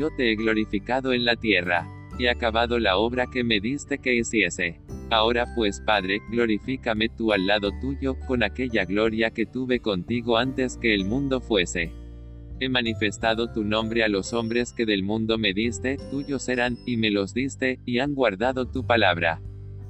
Yo te he glorificado en la tierra. He acabado la obra que me diste que hiciese. Ahora pues Padre, glorifícame tú al lado tuyo, con aquella gloria que tuve contigo antes que el mundo fuese. He manifestado tu nombre a los hombres que del mundo me diste, tuyos eran, y me los diste, y han guardado tu palabra.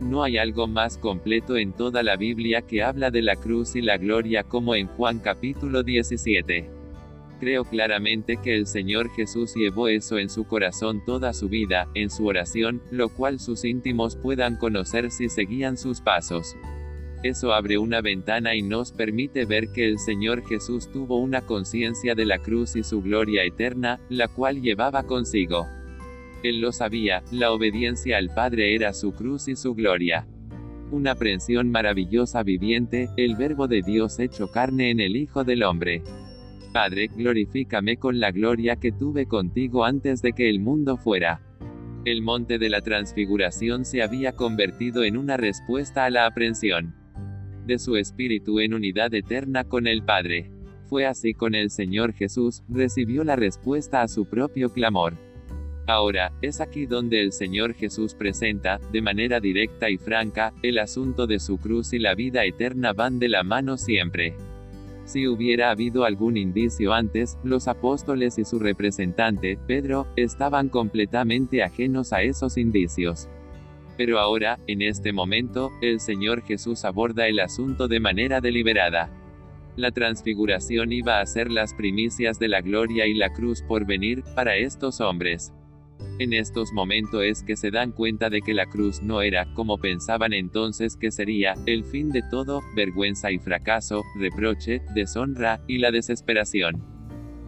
No hay algo más completo en toda la Biblia que habla de la cruz y la gloria como en Juan capítulo 17. Creo claramente que el Señor Jesús llevó eso en su corazón toda su vida, en su oración, lo cual sus íntimos puedan conocer si seguían sus pasos. Eso abre una ventana y nos permite ver que el Señor Jesús tuvo una conciencia de la cruz y su gloria eterna, la cual llevaba consigo. Él lo sabía, la obediencia al Padre era su cruz y su gloria. Una aprensión maravillosa viviente, el Verbo de Dios hecho carne en el Hijo del Hombre. Padre, glorifícame con la gloria que tuve contigo antes de que el mundo fuera. El monte de la transfiguración se había convertido en una respuesta a la aprensión de su espíritu en unidad eterna con el Padre. Fue así con el Señor Jesús, recibió la respuesta a su propio clamor. Ahora, es aquí donde el Señor Jesús presenta, de manera directa y franca, el asunto de su cruz y la vida eterna van de la mano siempre. Si hubiera habido algún indicio antes, los apóstoles y su representante, Pedro, estaban completamente ajenos a esos indicios. Pero ahora, en este momento, el Señor Jesús aborda el asunto de manera deliberada. La transfiguración iba a ser las primicias de la gloria y la cruz por venir, para estos hombres. En estos momentos es que se dan cuenta de que la cruz no era, como pensaban entonces que sería, el fin de todo, vergüenza y fracaso, reproche, deshonra, y la desesperación.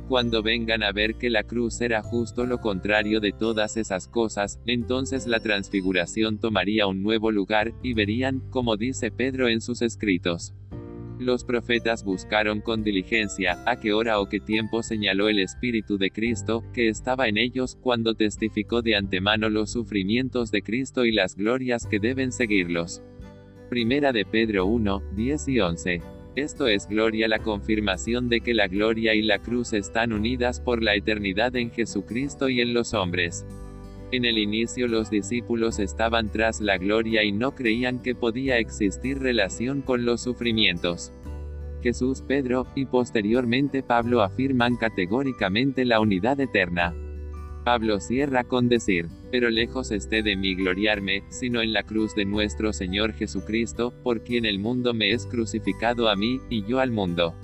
Cuando vengan a ver que la cruz era justo lo contrario de todas esas cosas, entonces la transfiguración tomaría un nuevo lugar, y verían, como dice Pedro en sus escritos. Los profetas buscaron con diligencia, a qué hora o qué tiempo señaló el Espíritu de Cristo, que estaba en ellos, cuando testificó de antemano los sufrimientos de Cristo y las glorias que deben seguirlos. Primera de Pedro 1, 10 y 11. Esto es gloria la confirmación de que la gloria y la cruz están unidas por la eternidad en Jesucristo y en los hombres. En el inicio los discípulos estaban tras la gloria y no creían que podía existir relación con los sufrimientos. Jesús, Pedro, y posteriormente Pablo afirman categóricamente la unidad eterna. Pablo cierra con decir, pero lejos esté de mí gloriarme, sino en la cruz de nuestro Señor Jesucristo, por quien el mundo me es crucificado a mí, y yo al mundo.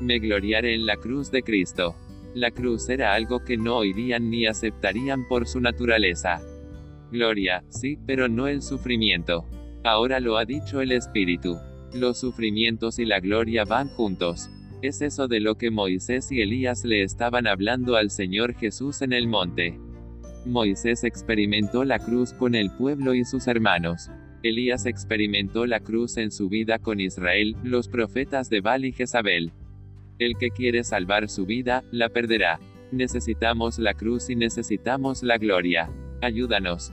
Me gloriaré en la cruz de Cristo. La cruz era algo que no oirían ni aceptarían por su naturaleza. Gloria, sí, pero no el sufrimiento. Ahora lo ha dicho el Espíritu. Los sufrimientos y la gloria van juntos. Es eso de lo que Moisés y Elías le estaban hablando al Señor Jesús en el monte. Moisés experimentó la cruz con el pueblo y sus hermanos. Elías experimentó la cruz en su vida con Israel, los profetas de Baal y Jezabel. El que quiere salvar su vida, la perderá. Necesitamos la cruz y necesitamos la gloria. Ayúdanos.